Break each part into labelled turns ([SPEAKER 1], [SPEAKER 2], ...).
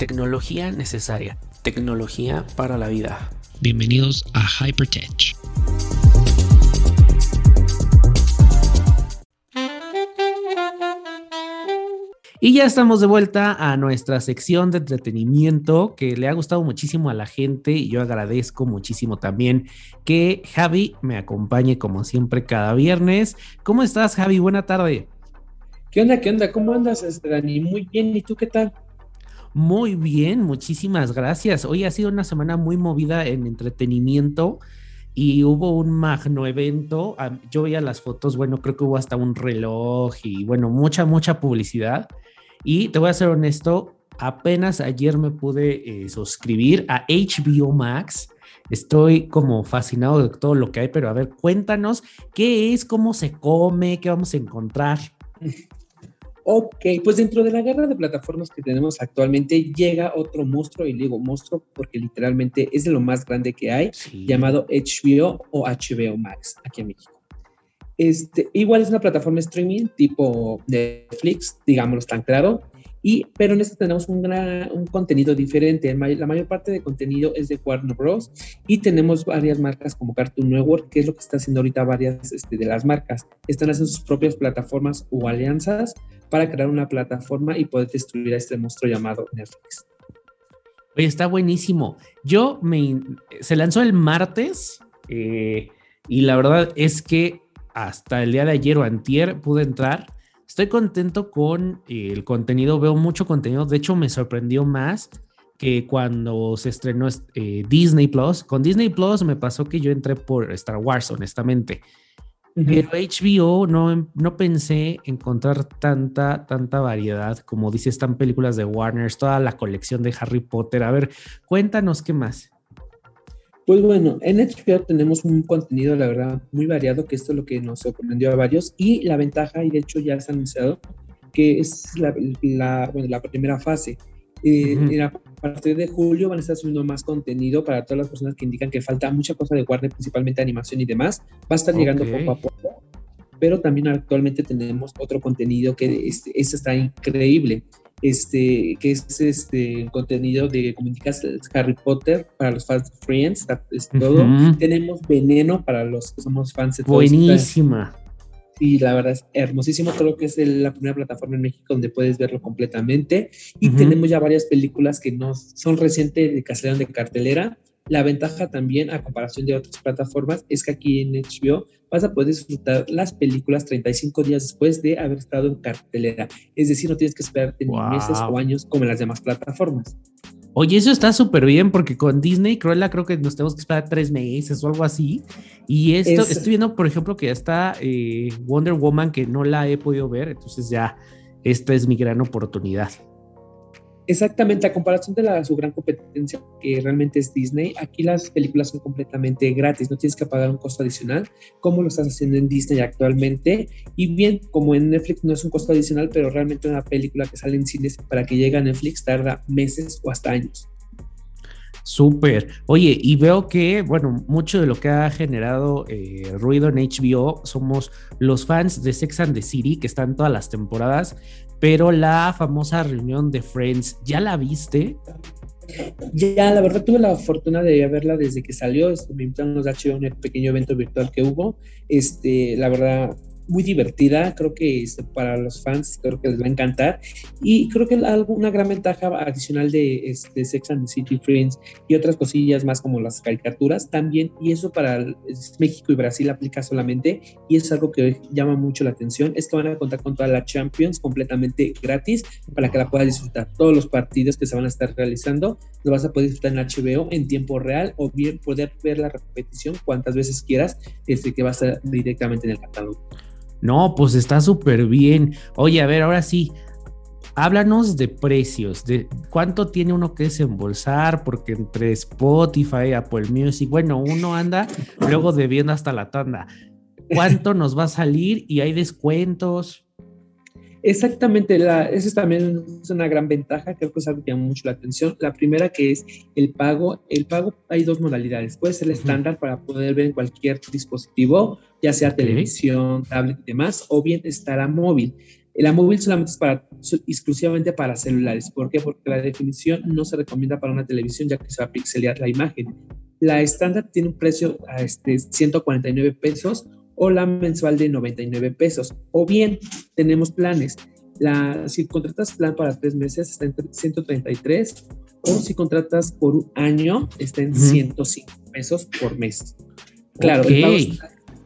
[SPEAKER 1] Tecnología necesaria. Tecnología para la vida.
[SPEAKER 2] Bienvenidos a Hypertech.
[SPEAKER 1] Y ya estamos de vuelta a nuestra sección de entretenimiento que le ha gustado muchísimo a la gente y yo agradezco muchísimo también que Javi me acompañe como siempre cada viernes. ¿Cómo estás Javi? Buena tarde.
[SPEAKER 3] ¿Qué onda? ¿Qué onda? ¿Cómo andas, este, Dani? Muy bien. ¿Y tú qué tal?
[SPEAKER 1] Muy bien, muchísimas gracias. Hoy ha sido una semana muy movida en entretenimiento y hubo un magno evento. Yo veía las fotos, bueno, creo que hubo hasta un reloj y bueno, mucha, mucha publicidad. Y te voy a ser honesto, apenas ayer me pude eh, suscribir a HBO Max. Estoy como fascinado de todo lo que hay, pero a ver, cuéntanos qué es, cómo se come, qué vamos a encontrar.
[SPEAKER 3] Ok, pues dentro de la guerra de plataformas que tenemos actualmente llega otro monstruo, y digo monstruo porque literalmente es de lo más grande que hay, llamado HBO o HBO Max aquí en México. Este, igual es una plataforma streaming tipo Netflix, digámoslo tan claro, y, pero en esta tenemos un, un contenido diferente. La mayor parte de contenido es de Warner Bros. Y tenemos varias marcas como Cartoon Network, que es lo que está haciendo ahorita varias este, de las marcas. Están haciendo sus propias plataformas o alianzas para crear una plataforma y poder destruir a este monstruo llamado Netflix.
[SPEAKER 1] Oye, está buenísimo. Yo me... Se lanzó el martes eh, y la verdad es que hasta el día de ayer o antier pude entrar. Estoy contento con el contenido, veo mucho contenido. De hecho, me sorprendió más que cuando se estrenó eh, Disney Plus. Con Disney Plus me pasó que yo entré por Star Wars, honestamente. Pero HBO no, no pensé encontrar tanta, tanta variedad, como dice, están películas de Warner, toda la colección de Harry Potter. A ver, cuéntanos qué más.
[SPEAKER 3] Pues bueno, en HBO tenemos un contenido, la verdad, muy variado, que esto es lo que nos sorprendió a varios. Y la ventaja, y de hecho ya se ha anunciado, que es la, la, bueno, la primera fase. Eh, a partir de julio van a estar subiendo más contenido para todas las personas que indican que falta mucha cosa de Warner, principalmente animación y demás. Va a estar llegando poco a poco, pero también actualmente tenemos otro contenido que este, este está increíble este, que es este contenido de, como Harry Potter para los fans de Friends, es todo. Tenemos Veneno para los que somos fans de
[SPEAKER 1] Buenísima.
[SPEAKER 3] Sí, la verdad es hermosísimo. Creo que es la primera plataforma en México donde puedes verlo completamente. Y tenemos ya varias películas que no son recientes de salieron de cartelera la ventaja también, a comparación de otras plataformas, es que aquí en HBO vas a poder disfrutar las películas 35 días después de haber estado en cartelera. Es decir, no tienes que esperar meses o años como en las demás plataformas.
[SPEAKER 1] Oye, eso está súper bien porque con Disney, Cruella, creo que nos tenemos que esperar tres meses o algo así. Y esto, estoy viendo, por ejemplo, que ya está eh, Wonder Woman, que no la he podido ver, entonces ya esta es mi gran oportunidad.
[SPEAKER 3] Exactamente, a comparación de la, su gran competencia que realmente es Disney, aquí las películas son completamente gratis, no tienes que pagar un costo adicional como lo estás haciendo en Disney actualmente. Y bien, como en Netflix no es un costo adicional, pero realmente una película que sale en cines para que llegue a Netflix tarda meses o hasta años.
[SPEAKER 1] Súper. Oye, y veo que, bueno, mucho de lo que ha generado eh, ruido en HBO somos los fans de Sex and the City, que están todas las temporadas, pero la famosa reunión de Friends, ¿ya la viste?
[SPEAKER 3] Ya, la verdad tuve la fortuna de verla desde que salió, me invitaron los HBO en el pequeño evento virtual que hubo, este, la verdad muy divertida, creo que este, para los fans creo que les va a encantar y creo que algo, una gran ventaja adicional de este, Sex and the City Friends y otras cosillas más como las caricaturas también y eso para México y Brasil aplica solamente y es algo que llama mucho la atención es que van a contar con toda la Champions completamente gratis para que la puedas disfrutar todos los partidos que se van a estar realizando lo vas a poder disfrutar en HBO en tiempo real o bien poder ver la repetición cuantas veces quieras este que va a estar directamente en el catálogo.
[SPEAKER 1] No, pues está súper bien. Oye, a ver, ahora sí, háblanos de precios, de cuánto tiene uno que desembolsar, porque entre Spotify, Apple Music, bueno, uno anda luego debiendo hasta la tanda. ¿Cuánto nos va a salir y hay descuentos?
[SPEAKER 3] Exactamente, la, esa también es una gran ventaja, creo que es algo que llama mucho la atención. La primera que es el pago. El pago hay dos modalidades. Puede ser el estándar para poder ver en cualquier dispositivo, ya sea televisión, tablet y demás, o bien estará móvil. La móvil solamente es para, exclusivamente para celulares. ¿Por qué? Porque la definición no se recomienda para una televisión ya que se va a pixelear la imagen. La estándar tiene un precio a este, 149 pesos o la mensual de 99 pesos. O bien tenemos planes. La, si contratas plan para tres meses está en 133 o si contratas por un año está en 105 pesos por mes. Claro, okay.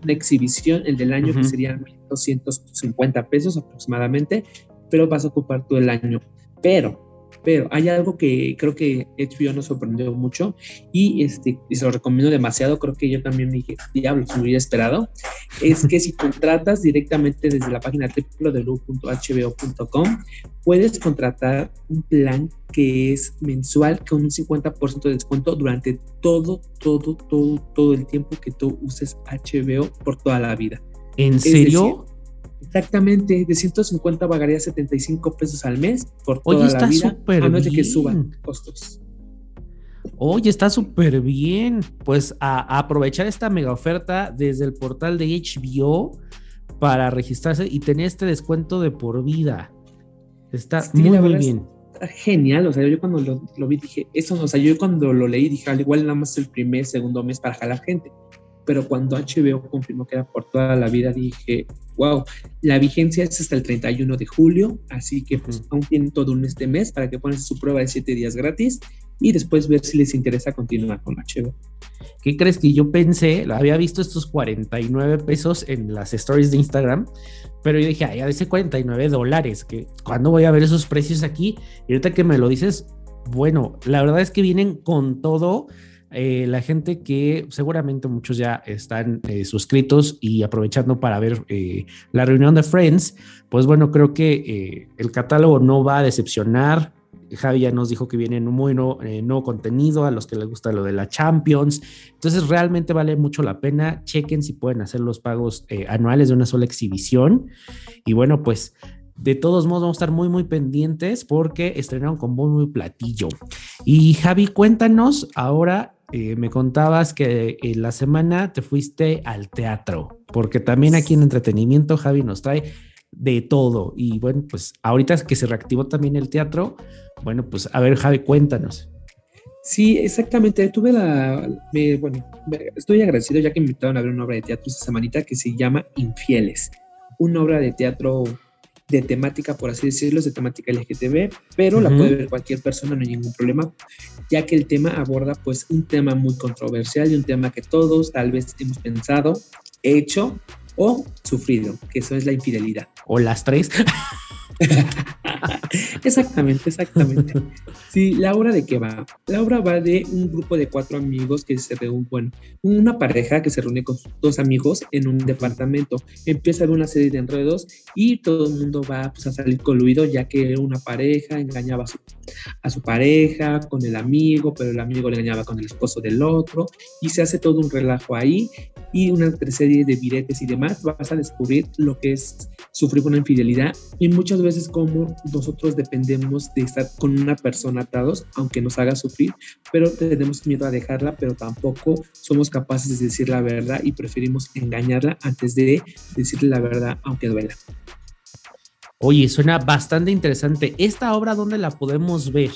[SPEAKER 3] exhibición, el del año que serían 1.250 pesos aproximadamente, pero vas a ocupar todo el año. Pero pero hay algo que creo que HBO nos sorprendió mucho y, este, y se lo recomiendo demasiado, creo que yo también dije, diablo, se me hubiera esperado, es que si contratas directamente desde la página www.hbo.com, puedes contratar un plan que es mensual con un 50% de descuento durante todo, todo, todo, todo el tiempo que tú uses HBO por toda la vida.
[SPEAKER 1] ¿En serio?
[SPEAKER 3] Exactamente, de 150 pagaría 75 pesos al mes por toda Oye, está la vida, a de que suban costos.
[SPEAKER 1] Oye, está súper bien. Pues a, aprovechar esta mega oferta desde el portal de HBO para registrarse y tener este descuento de por vida. Está muy, muy bien.
[SPEAKER 3] Está genial. O sea, yo cuando lo, vi dije, eso, o sea, yo cuando lo leí dije, al igual nada más el primer, segundo mes para jalar gente. Pero cuando HBO confirmó que era por toda la vida, dije, wow, la vigencia es hasta el 31 de julio, así que pues aún tienen todo un este mes para que ponen su prueba de 7 días gratis y después ver si les interesa continuar con HBO.
[SPEAKER 1] ¿Qué crees que yo pensé? Había visto estos 49 pesos en las stories de Instagram, pero yo dije, ay, a veces 49 dólares, que cuando voy a ver esos precios aquí? Y ahorita que me lo dices, bueno, la verdad es que vienen con todo eh, la gente que seguramente muchos ya están eh, suscritos y aprovechando para ver eh, la reunión de Friends, pues bueno, creo que el catálogo no va a decepcionar. Javi ya nos dijo que viene muy nuevo, contenido a los que les gusta lo de la Champions. Entonces realmente vale mucho la pena. Chequen si pueden hacer los pagos anuales de una sola exhibición. Y bueno, pues de todos modos, vamos a estar muy, muy pendientes porque estrenaron con muy, muy platillo. Y Javi, cuéntanos ahora eh, me contabas que en la semana te fuiste al teatro, porque también aquí en entretenimiento Javi nos trae de todo. Y bueno, pues ahorita que se reactivó también el teatro, bueno, pues a ver Javi, cuéntanos.
[SPEAKER 3] Sí, exactamente. Tuve la, bueno, estoy agradecido ya que me invitaron a ver una obra de teatro esta semanita que se llama Infieles, una obra de teatro de temática, por así decirlo, de temática LGTB, pero la puede ver cualquier persona, no hay ningún problema, ya que el tema aborda pues un tema muy controversial y un tema que todos tal vez hemos pensado, hecho o sufrido, que eso es la infidelidad.
[SPEAKER 1] O las tres.
[SPEAKER 3] exactamente, exactamente. Sí, la obra de qué va. La obra va de un grupo de cuatro amigos que se reúnen, una pareja que se reúne con dos amigos en un departamento. Empieza a una serie de enredos y todo el mundo va pues, a salir coluido ya que una pareja engañaba a su, a su pareja con el amigo, pero el amigo le engañaba con el esposo del otro y se hace todo un relajo ahí y una serie de viretes y demás. Vas a descubrir lo que es sufrir una infidelidad y muchas veces como nosotros dependemos de estar con una persona atados, aunque nos haga sufrir, pero tenemos miedo a dejarla, pero tampoco somos capaces de decir la verdad y preferimos engañarla antes de decirle la verdad, aunque duela.
[SPEAKER 1] Oye, suena bastante interesante. ¿Esta obra dónde la podemos ver?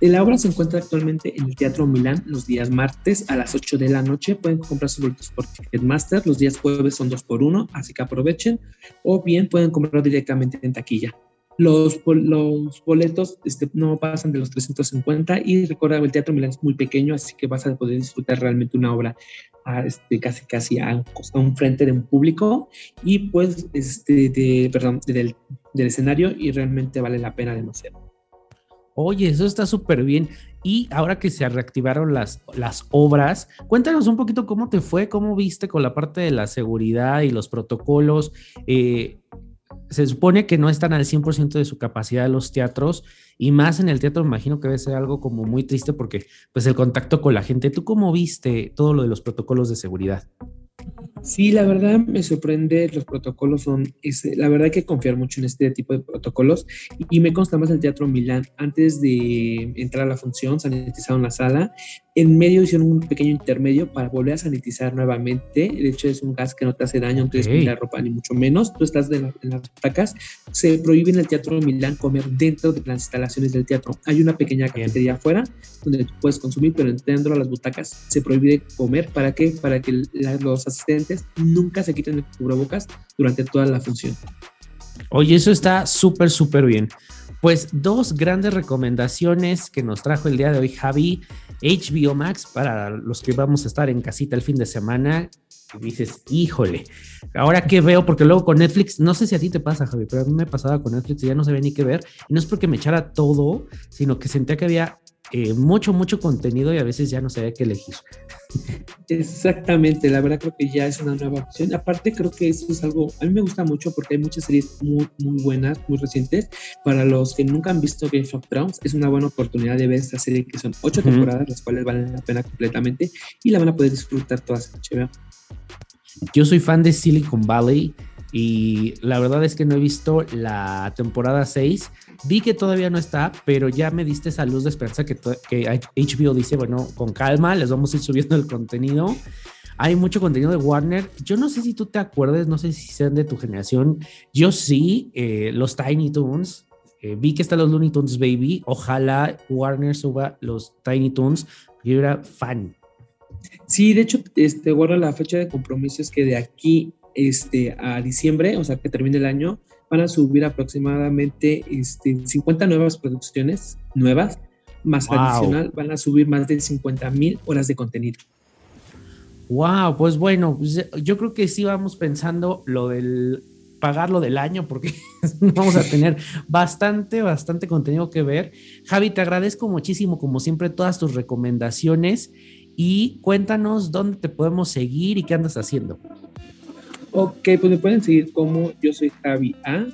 [SPEAKER 3] La obra se encuentra actualmente en el Teatro Milán los días martes a las 8 de la noche. Pueden comprar sus boletos por Ticketmaster. Los días jueves son dos por uno, así que aprovechen. O bien pueden comprar directamente en taquilla. Los, los boletos este, no pasan de los 350 y recuerda, el Teatro Milán es muy pequeño, así que vas a poder disfrutar realmente una obra a, este, casi casi a, un frente de un público y pues este, de, perdón, del, del escenario y realmente vale la pena demasiado.
[SPEAKER 1] Oye, eso está súper bien. Y ahora que se reactivaron las, las obras, cuéntanos un poquito cómo te fue, cómo viste con la parte de la seguridad y los protocolos. Eh, se supone que no están al 100% de su capacidad los teatros y más en el teatro me imagino que debe ser algo como muy triste porque pues el contacto con la gente. ¿Tú cómo viste todo lo de los protocolos de seguridad?
[SPEAKER 3] Sí, la verdad me sorprende, los protocolos son, la verdad hay que confiar mucho en este tipo de protocolos y me consta más el Teatro Milán, antes de entrar a la función sanitizaron la sala, en medio hicieron un pequeño intermedio para volver a sanitizar nuevamente, de hecho es un gas que no te hace daño, no te la ropa ni mucho menos, tú estás en las butacas, se prohíbe en el Teatro Milán comer dentro de las instalaciones del teatro, hay una pequeña cafetería afuera donde tú puedes consumir, pero dentro de las butacas se prohíbe comer, ¿para qué? Para que los asistentes nunca se quiten el cubrebocas durante toda la función.
[SPEAKER 1] Oye, eso está súper, súper bien. Pues dos grandes recomendaciones que nos trajo el día de hoy Javi. HBO Max para los que vamos a estar en casita el fin de semana. Y dices, híjole, ahora qué veo, porque luego con Netflix, no sé si a ti te pasa, Javi, pero a mí me pasaba con Netflix y ya no sabía ni qué ver. Y no es porque me echara todo, sino que sentía que había eh, mucho, mucho contenido y a veces ya no sabía qué elegir.
[SPEAKER 3] Exactamente, la verdad creo que ya es una nueva opción. Aparte creo que eso es algo, a mí me gusta mucho porque hay muchas series muy, muy buenas, muy recientes. Para los que nunca han visto Game of Thrones, es una buena oportunidad de ver esta serie que son ocho temporadas, las cuales valen la pena completamente y la van a poder disfrutar todas HBO.
[SPEAKER 1] Yo soy fan de Silicon Valley y la verdad es que no he visto la temporada 6 Vi que todavía no está, pero ya me diste esa luz de esperanza que, HBO dice, bueno, con calma, les vamos a ir subiendo el contenido. Hay mucho contenido de Warner. Yo no sé si tú te acuerdes, no sé si sean de tu generación. Yo sí, eh, los Tiny Toons. Eh, vi que están los Looney Tunes Baby. Ojalá Warner suba los Tiny Toons. Yo era fan.
[SPEAKER 3] Sí, de hecho, este, la fecha de compromiso es que de aquí este, a diciembre, o sea, que termine el año, van a subir aproximadamente este, 50 nuevas producciones nuevas, más adicional van a subir más de 50 mil horas de contenido.
[SPEAKER 1] Wow, pues bueno, pues, yo creo que sí vamos pensando lo del pagarlo del año porque vamos a tener bastante, bastante contenido que ver. Javi, te agradezco muchísimo, como siempre, todas tus recomendaciones y cuéntanos dónde te podemos seguir y qué andas haciendo.
[SPEAKER 3] Ok, pues me pueden seguir como yo soy Javi A.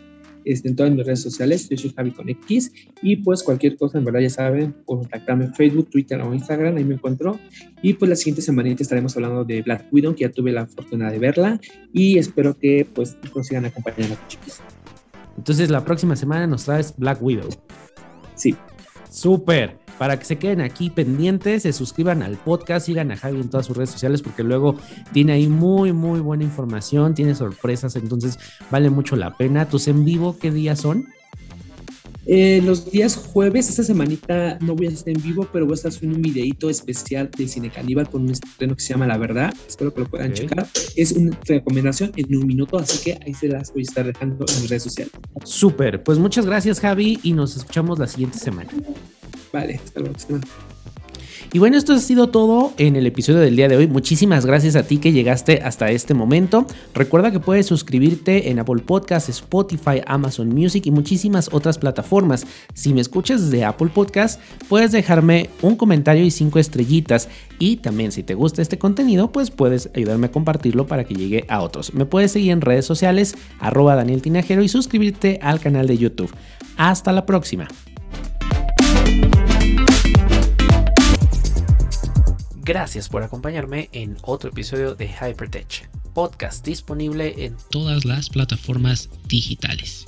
[SPEAKER 3] Este, en todas mis redes sociales, yo soy Javi con X y pues cualquier cosa, en verdad ya saben, contactarme en Facebook, Twitter o Instagram, ahí me encuentro. Y pues la siguiente semana estaremos hablando de Black Widow, que ya tuve la fortuna de verla y espero que pues nos sigan acompañando, chicos.
[SPEAKER 1] Entonces la próxima semana nos traes Black Widow.
[SPEAKER 3] Sí.
[SPEAKER 1] Súper para que se queden aquí pendientes, se suscriban al podcast, sigan a Javi en todas sus redes sociales porque luego tiene ahí muy, muy buena información, tiene sorpresas, entonces vale mucho la pena. ¿Tus en vivo qué días son?
[SPEAKER 3] Eh, los días jueves, esta semanita no voy a estar en vivo, pero voy a estar subiendo un videito especial de Cine Caníbal con un estreno que se llama La Verdad. Espero que lo puedan checar. Es una recomendación en un minuto, así que ahí se las voy a estar dejando en mis redes sociales.
[SPEAKER 1] Súper, pues muchas gracias Javi y nos escuchamos la siguiente semana.
[SPEAKER 3] Vale, hasta luego.
[SPEAKER 1] Y bueno, esto ha sido todo en el episodio del día de hoy. Muchísimas gracias a ti que llegaste hasta este momento. Recuerda que puedes suscribirte en Apple Podcasts, Spotify, Amazon Music y muchísimas otras plataformas. Si me escuchas de Apple Podcasts, puedes dejarme un comentario y cinco estrellitas. Y también si te gusta este contenido, pues puedes ayudarme a compartirlo para que llegue a otros. Me puedes seguir en redes sociales, arroba Daniel Tinajero y suscribirte al canal de YouTube. Hasta la próxima. Gracias por acompañarme en otro episodio de Hypertech, podcast disponible en
[SPEAKER 2] todas las plataformas digitales.